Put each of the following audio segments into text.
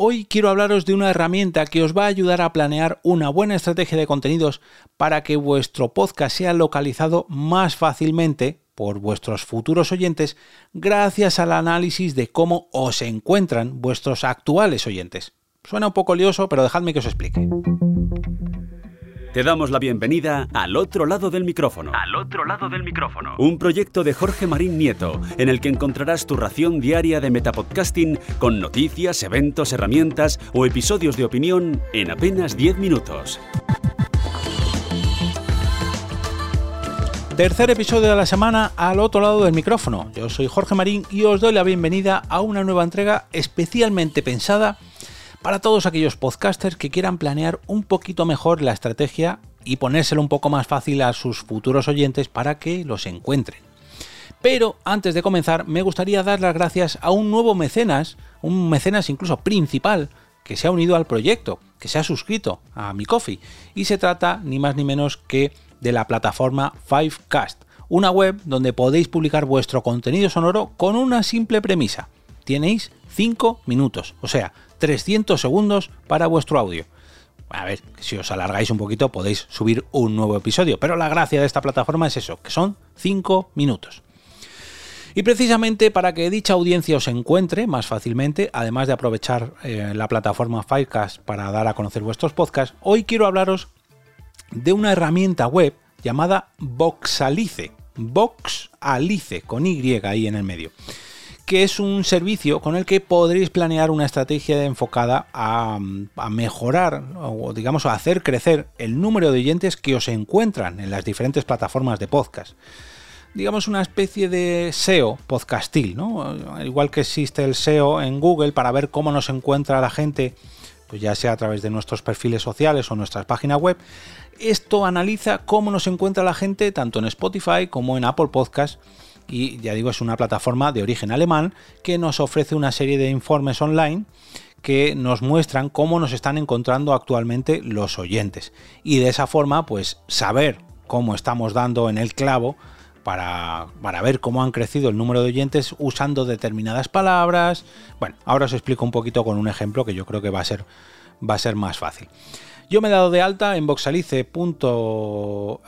Hoy quiero hablaros de una herramienta que os va a ayudar a planear una buena estrategia de contenidos para que vuestro podcast sea localizado más fácilmente por vuestros futuros oyentes gracias al análisis de cómo os encuentran vuestros actuales oyentes. Suena un poco lioso, pero dejadme que os explique. Te damos la bienvenida al otro lado del micrófono. Al otro lado del micrófono. Un proyecto de Jorge Marín Nieto, en el que encontrarás tu ración diaria de metapodcasting con noticias, eventos, herramientas o episodios de opinión en apenas 10 minutos. Tercer episodio de la semana al otro lado del micrófono. Yo soy Jorge Marín y os doy la bienvenida a una nueva entrega especialmente pensada para todos aquellos podcasters que quieran planear un poquito mejor la estrategia y ponérselo un poco más fácil a sus futuros oyentes para que los encuentren. Pero antes de comenzar, me gustaría dar las gracias a un nuevo mecenas, un mecenas incluso principal, que se ha unido al proyecto, que se ha suscrito a mi coffee. Y se trata ni más ni menos que de la plataforma Fivecast, una web donde podéis publicar vuestro contenido sonoro con una simple premisa. Tenéis 5 minutos, o sea, 300 segundos para vuestro audio. A ver, si os alargáis un poquito podéis subir un nuevo episodio, pero la gracia de esta plataforma es eso, que son 5 minutos. Y precisamente para que dicha audiencia os encuentre más fácilmente, además de aprovechar eh, la plataforma Firecast para dar a conocer vuestros podcasts, hoy quiero hablaros de una herramienta web llamada Voxalice. Voxalice, con Y ahí en el medio que es un servicio con el que podréis planear una estrategia enfocada a, mejorar o digamos a hacer crecer el número de oyentes que os encuentran en las diferentes plataformas de podcast. Digamos una especie de SEO podcastil, ¿no? Igual que existe el SEO en Google para ver cómo nos encuentra la gente, pues ya sea a través de nuestros perfiles sociales o nuestras páginas web, esto analiza cómo nos encuentra la gente tanto en Spotify como en Apple Podcast y ya digo, es una plataforma de origen alemán que nos ofrece una serie de informes online que nos muestran cómo nos están encontrando actualmente los oyentes. Y de esa forma, pues saber cómo estamos dando en el clavo para, para, ver cómo han crecido el número de oyentes usando determinadas palabras. Bueno, ahora os explico un poquito con un ejemplo que yo creo que va a ser, va a ser más fácil. Yo me he dado de alta en voxalice. Eh,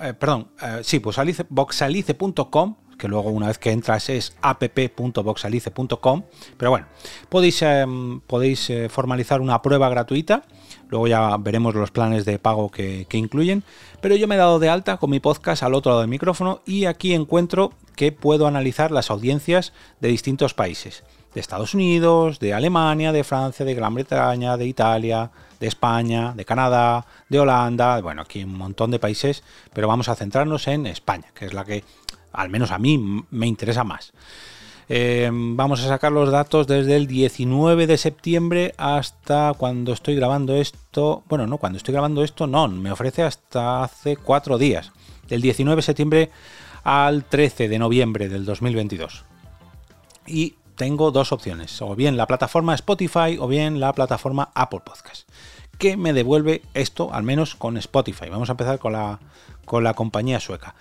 eh, sí, voxalice.com que luego una vez que entras es app.voxalice.com. Pero bueno, podéis, em, podéis eh, formalizar una prueba gratuita. Luego ya veremos los planes de pago que, que incluyen. Pero yo me he dado de alta con mi podcast al otro lado del micrófono y aquí encuentro que puedo analizar las audiencias de distintos países. De Estados Unidos, de Alemania, de Francia, de Gran Bretaña, de Italia, de España, de Canadá, de Holanda, bueno, aquí un montón de países, pero vamos a centrarnos en España, que es la que al menos a mí me interesa más. Eh, vamos a sacar los datos desde el 19 de septiembre hasta cuando estoy grabando esto. Bueno, no, cuando estoy grabando esto no, me ofrece hasta hace cuatro días. Del 19 de septiembre al 13 de noviembre del 2022. Y tengo dos opciones, o bien la plataforma Spotify o bien la plataforma Apple Podcast. ¿Qué me devuelve esto, al menos con Spotify? Vamos a empezar con la, con la compañía sueca.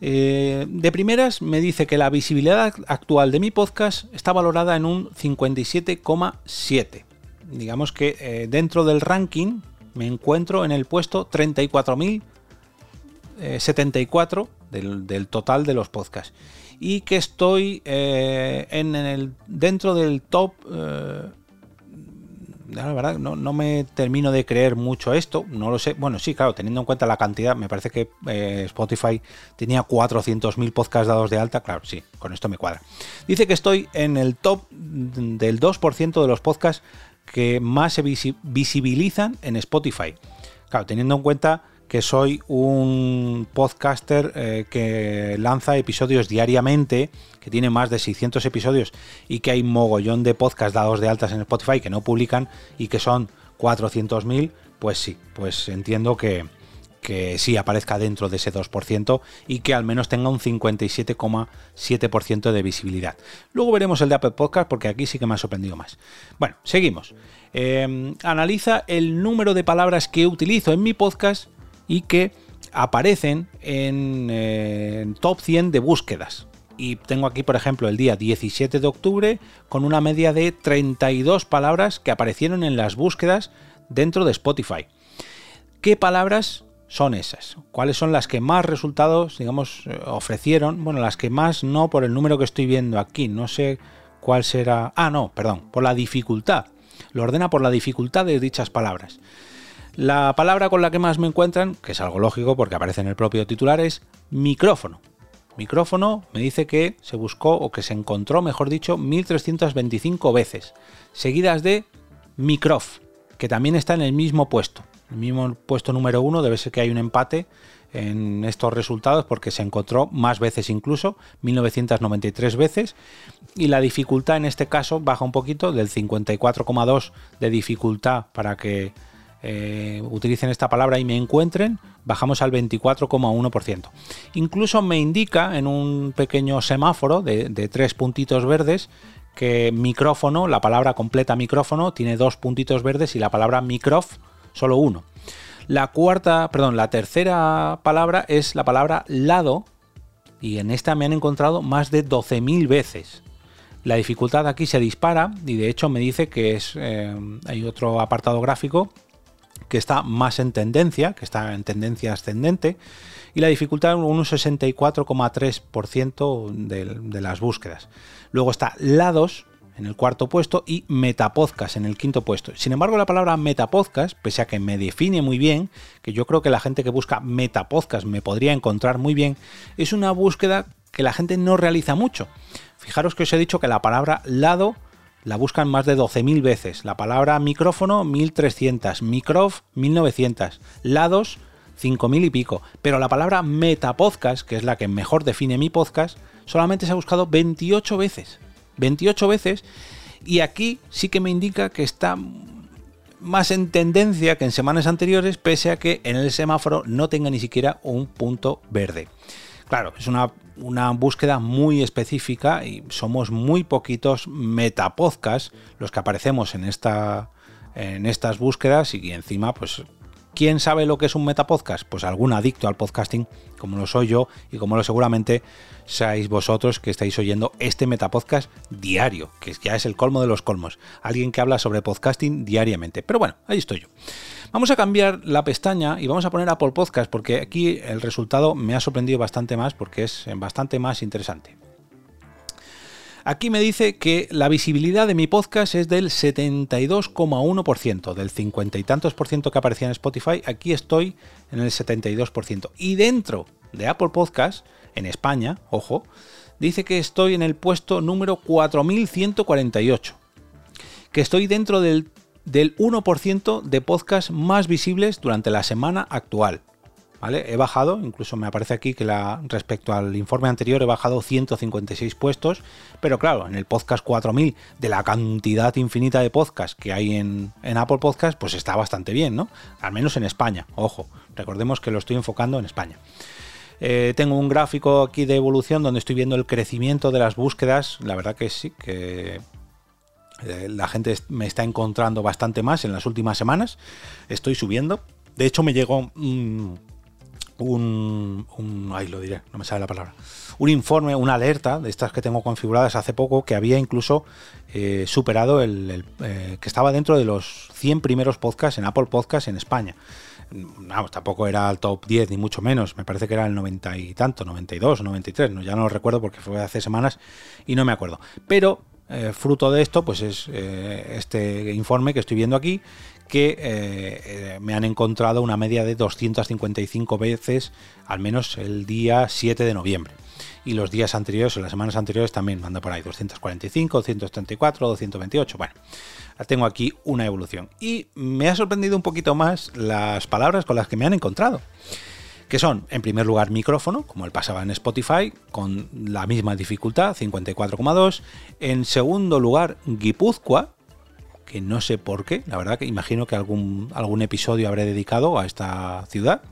Eh, de primeras me dice que la visibilidad actual de mi podcast está valorada en un 57,7. Digamos que eh, dentro del ranking me encuentro en el puesto 34.074 del, del total de los podcasts. Y que estoy eh, el, dentro del top la verdad, no, me termino de creer mucho esto, no lo sé. Bueno, sí, claro, teniendo en cuenta la cantidad, me parece que eh, Spotify tenía 400.000 podcasts dados de alta, claro, sí, con esto me cuadra. Dice que estoy en el top del 2% de los podcasts que más se visibilizan en Spotify. Claro, teniendo en cuenta que soy un podcaster eh, que lanza episodios diariamente, que tiene más de 600 episodios y que hay mogollón de podcasts dados de altas en Spotify que no publican y que son 400.000, pues sí, pues entiendo que, que sí aparezca dentro de ese 2% y que al menos tenga un 57,7% de visibilidad. Luego veremos el de Apple Podcast porque aquí sí que me ha sorprendido más. Bueno, seguimos. Eh, analiza el número de palabras que utilizo en mi podcast y que aparecen en, top 100 de búsquedas. y tengo aquí, por ejemplo, el día 17 de octubre con una media de 32 palabras que aparecieron en las búsquedas dentro de Spotify. ¿Qué palabras son esas? ¿Cuáles son las que más resultados, digamos, eh, ofrecieron? Bueno, las que más no por el número que estoy viendo aquí. No sé cuál será... Ah, no, perdón, por la dificultad. Lo ordena por la dificultad de dichas palabras. La palabra con la que más me encuentran, que es algo lógico porque aparece en el propio titular, es micrófono. Micrófono me dice que se buscó o que se encontró, mejor dicho, 1325 veces, seguidas de microf, que también está en el mismo puesto el mismo puesto número uno, debe ser que hay un empate en estos resultados porque se encontró más veces incluso, 1993 veces, y la dificultad en este caso baja un poquito del 54,2 de dificultad para que eh, utilicen esta palabra y me encuentren, bajamos al 24,1%. Incluso me indica en un pequeño semáforo de, tres puntitos verdes que micrófono, la palabra completa micrófono, tiene dos puntitos verdes y la palabra microf solo uno. La cuarta, perdón, la tercera palabra es la palabra lado y en esta me han encontrado más de 12.000 veces. La dificultad aquí se dispara y de hecho me dice que es eh, hay otro apartado gráfico que está más en tendencia, que está en tendencia ascendente y la dificultad un 64,3% de, de las búsquedas. Luego está lados en el cuarto puesto y Metapodcast en el quinto puesto. Sin embargo, la palabra Metapodcast, pese a que me define muy bien, que yo creo que la gente que busca Metapodcast me podría encontrar muy bien, es una búsqueda que la gente no realiza mucho. Fijaros que os he dicho que la palabra lado la buscan más de 12.000 veces, la palabra micrófono 1.300, microf 1.900, lados 5.000 y pico, pero la palabra metapodcast, que es la que mejor define mi podcast, solamente se ha buscado 28 veces. 28 veces. Y aquí sí que me indica que está más en tendencia que en semanas anteriores, pese a que en el semáforo no tenga ni siquiera un punto verde. Claro, es una, una búsqueda muy específica y somos muy poquitos metapodcasts los que aparecemos en, esta, en estas búsquedas y encima pues ¿Quién sabe lo que es un metapodcast? Pues algún adicto al podcasting, como lo soy yo y como lo seguramente seáis vosotros que estáis oyendo este metapodcast diario, que ya es el colmo de los colmos. Alguien que habla sobre podcasting diariamente. Pero bueno, ahí estoy yo. Vamos a cambiar la pestaña y vamos a poner Apple Podcast porque aquí el resultado me ha sorprendido bastante más porque es bastante más interesante. Aquí me dice que la visibilidad de mi podcast es del 72,1%, del 50 y tantos por ciento que aparecía en Spotify, aquí estoy en el 72%. Y dentro de Apple Podcast, en España, ojo, dice que estoy en el puesto número 4148, que estoy dentro del, del 1% de podcasts más visibles durante la semana actual. He bajado, incluso me aparece aquí que respecto al informe anterior he bajado 156 puestos, pero claro, en el podcast 4000 de la cantidad infinita de podcasts que hay en, Apple Podcast, pues está bastante bien, ¿no? Al menos en España, ojo, recordemos que lo estoy enfocando en España. Eh, tengo un gráfico aquí de evolución donde estoy viendo el crecimiento de las búsquedas, la verdad que sí, que eh, la gente me está encontrando bastante más en las últimas semanas, estoy subiendo. De hecho, me llegó un, un lo diré, no me sale la palabra, un informe, una alerta de estas que tengo configuradas hace poco que había incluso eh, superado el, eh, que estaba dentro de los 100 primeros podcasts en Apple Podcasts en España. Vamos, tampoco era el top 10 ni mucho menos, me parece que era el 90 y tanto, 92 o 93, no, ya no lo recuerdo porque fue hace semanas y no me acuerdo. Pero eh, fruto de esto, pues es este informe que estoy viendo aquí, que eh, eh, me han encontrado una media de 255 veces, al menos el día 7 de noviembre. Y los días anteriores, o las semanas anteriores, también manda por ahí 245, 234, 228. Bueno, tengo aquí una evolución. Y me ha sorprendido un poquito más las palabras con las que me han encontrado. Que son, en primer lugar, micrófono, como el pasaba en Spotify, con la misma dificultad, 54,2. En segundo lugar, Guipúzcoa, que no sé por qué, la verdad que imagino que algún, algún episodio habré dedicado a esta ciudad,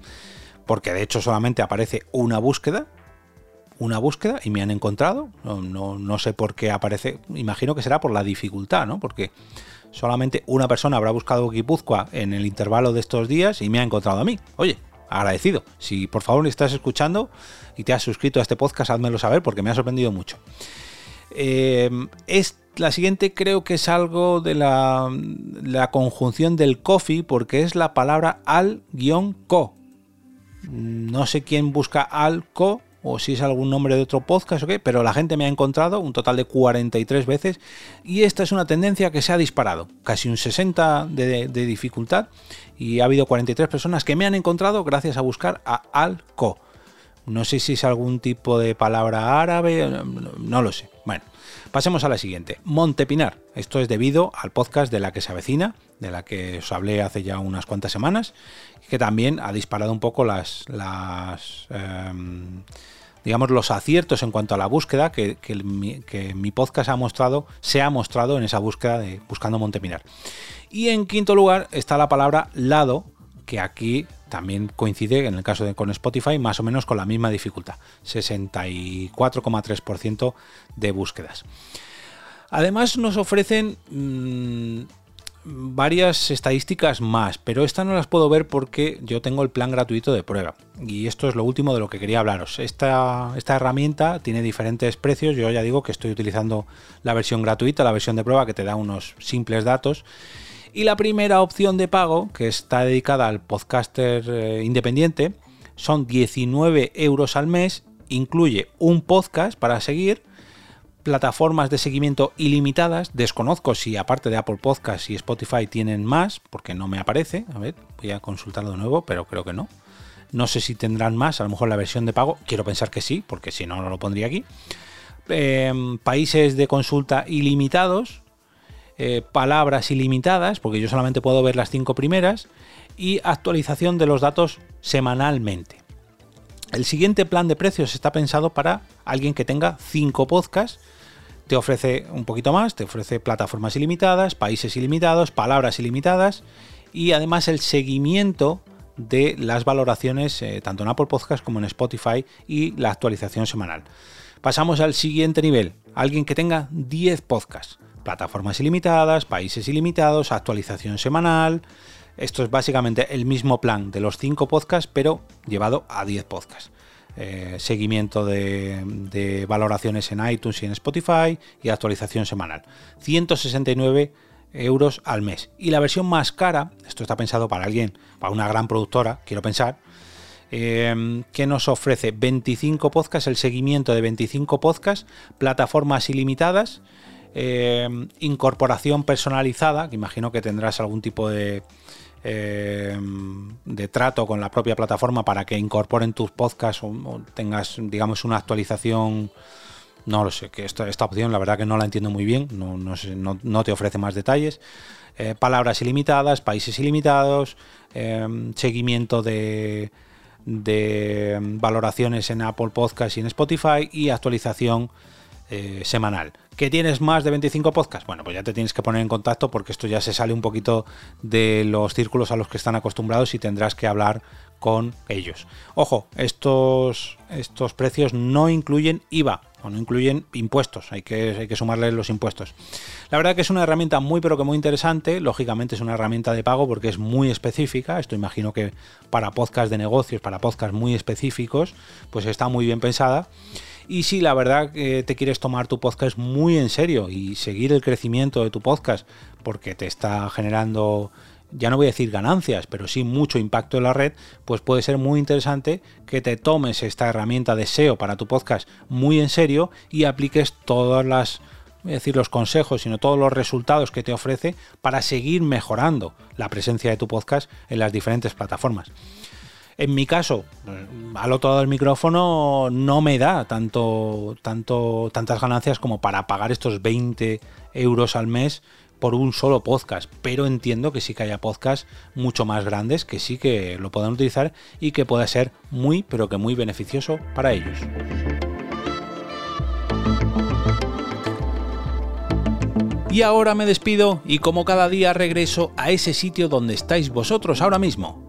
porque de hecho solamente aparece una búsqueda, una búsqueda y me han encontrado, no, no, sé por qué aparece, imagino que será por la dificultad, ¿no? Porque solamente una persona habrá buscado Guipúzcoa en el intervalo de estos días y me ha encontrado a mí. Oye, agradecido. Si por favor estás escuchando y te has suscrito a este podcast, házmelo saber porque me ha sorprendido mucho. Eh, la siguiente creo que es algo de la, conjunción del coffee porque es la palabra al-co. No sé quién busca al-co o si es algún nombre de otro podcast o qué, pero la gente me ha encontrado un total de 43 veces y esta es una tendencia que se ha disparado, casi un 60 de, dificultad y ha habido 43 personas que me han encontrado gracias a buscar a Alco. No sé si es algún tipo de palabra árabe, no lo sé. Bueno, pasemos a la siguiente. Montepinar. Esto es debido al podcast de la que se avecina, de la que os hablé hace ya unas cuantas semanas, que también ha disparado un poco las, las em, digamos, los aciertos en cuanto a la búsqueda que, mi, podcast ha mostrado, se ha mostrado en esa búsqueda de buscando Montepinar. Y en quinto lugar está la palabra lado, que aquí también coincide en el caso de con Spotify más o menos con la misma dificultad, 64,3% de búsquedas. Además nos ofrecen mm, varias estadísticas más, pero esta no las puedo ver porque yo tengo el plan gratuito de prueba. Y esto es lo último de lo que quería hablaros. Esta, esta herramienta tiene diferentes precios. Yo ya digo que estoy utilizando la versión gratuita, la versión de prueba que te da unos simples datos. Y la primera opción de pago, que está dedicada al podcaster eh, independiente, son 19 euros al mes. Incluye un podcast para seguir plataformas de seguimiento ilimitadas. Desconozco si aparte de Apple Podcast y Spotify tienen más, porque no me aparece. A ver, voy a consultarlo de nuevo, pero creo que no. No sé si tendrán más, a lo mejor la versión de pago. Quiero pensar que sí, porque si no, no lo pondría aquí. Em, países de consulta ilimitados. Eh, palabras ilimitadas, porque yo solamente puedo ver las cinco primeras. Y actualización de los datos semanalmente. El siguiente plan de precios está pensado para alguien que tenga cinco podcasts te ofrece un poquito más, te ofrece plataformas ilimitadas, países ilimitados, palabras ilimitadas y además el seguimiento de las valoraciones eh, tanto en Apple Podcast como en Spotify y la actualización semanal. Pasamos al siguiente nivel, alguien que tenga 10 podcasts, plataformas ilimitadas, países ilimitados, actualización semanal. Esto es básicamente el mismo plan de los 5 podcasts, pero llevado a 10 podcasts. Eh, seguimiento de, valoraciones en iTunes y en Spotify y actualización semanal. 169 euros al mes. Y la versión más cara, esto está pensado para alguien, para una gran productora, quiero pensar, em, que nos ofrece 25 podcasts, el seguimiento de 25 podcasts, plataformas ilimitadas, em, incorporación personalizada, que imagino que tendrás algún tipo de, eh, de trato con la propia plataforma para que incorporen tus podcasts o, tengas, digamos, una actualización. No lo sé, que esta, esta opción la verdad que no la entiendo muy bien, no, no, te ofrece más detalles. Eh, palabras ilimitadas, países ilimitados, eh, seguimiento de, de valoraciones en Apple Podcast y en Spotify y actualización semanal. ¿Que tienes más de 25 podcasts? Bueno, pues ya te tienes que poner en contacto porque esto ya se sale un poquito de los círculos a los que están acostumbrados y tendrás que hablar con ellos. Ojo, estos, estos precios no incluyen IVA o no incluyen impuestos, hay que, hay que sumarle los impuestos. La verdad que es una herramienta muy pero que muy interesante, lógicamente es una herramienta de pago porque es muy específica, esto imagino que para podcasts de negocios, para podcasts muy específicos, pues está muy bien pensada. Y si la verdad te quieres tomar tu podcast muy en serio y seguir el crecimiento de tu podcast porque te está generando ya no voy a decir ganancias, pero sí mucho impacto en la red, pues puede ser muy interesante que te tomes esta herramienta de SEO para tu podcast muy en serio y apliques todas decir los consejos, sino todos los resultados que te ofrece para seguir mejorando la presencia de tu podcast en las diferentes plataformas. En mi caso, al otro lado del micrófono no me da tanto, tanto, tantas ganancias como para pagar estos 20 euros al mes por un solo podcast, pero entiendo que sí que haya podcasts mucho más grandes que sí que lo puedan utilizar y que pueda ser muy, pero que muy beneficioso para ellos. Y ahora me despido y como cada día regreso a ese sitio donde estáis vosotros ahora mismo